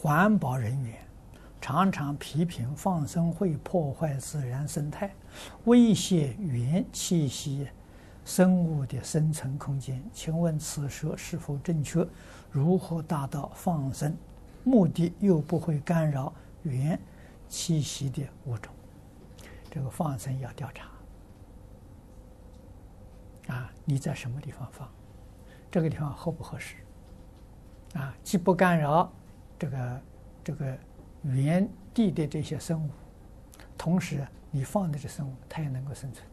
环保人员常常批评放生会破坏自然生态，威胁原栖息生物的生存空间。请问此说是否正确？如何达到放生目的又不会干扰原栖息的物种？这个放生要调查啊！你在什么地方放？这个地方合不合适？啊，既不干扰这个这个原地的这些生物，同时你放的这生物它也能够生存。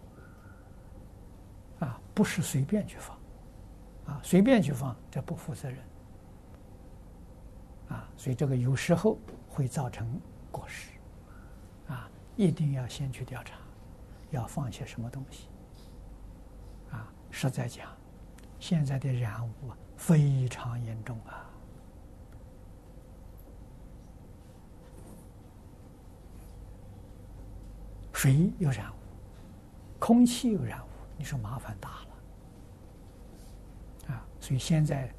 啊，不是随便去放，啊，随便去放这不负责任。啊，所以这个有时候会造成过失。啊，一定要先去调查，要放些什么东西。啊，实在讲，现在的染污非常严重啊。水有染污，空气有染污，你说麻烦大了啊！所以现在，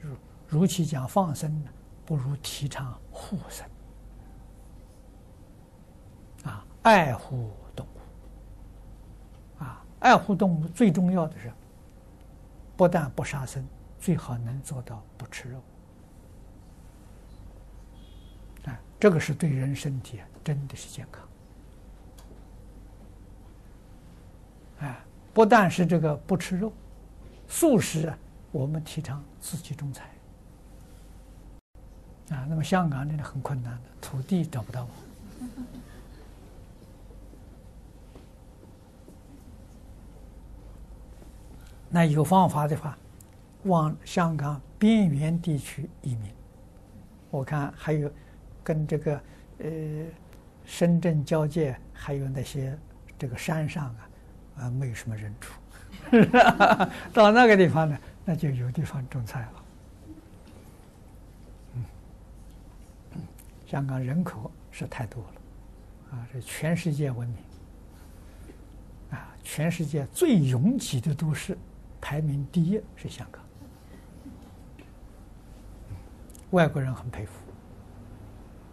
如如其讲放生，不如提倡护生啊，爱护动物啊，爱护动物最重要的是，不但不杀生，最好能做到不吃肉啊，这个是对人身体真的是健康。哎不但是这个不吃肉，素食啊，我们提倡自己种菜啊。那么香港真的很困难的，土地找不到。那有方法的话，往香港边缘地区移民。我看还有跟这个呃深圳交界，还有那些这个山上啊。啊，没有什么人住，到那个地方呢，那就有地方种菜了。嗯，香港人口是太多了，啊，这全世界闻名，啊，全世界最拥挤的都市，排名第一是香港。外国人很佩服，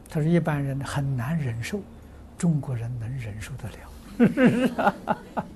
他说一般人很难忍受，中国人能忍受得了。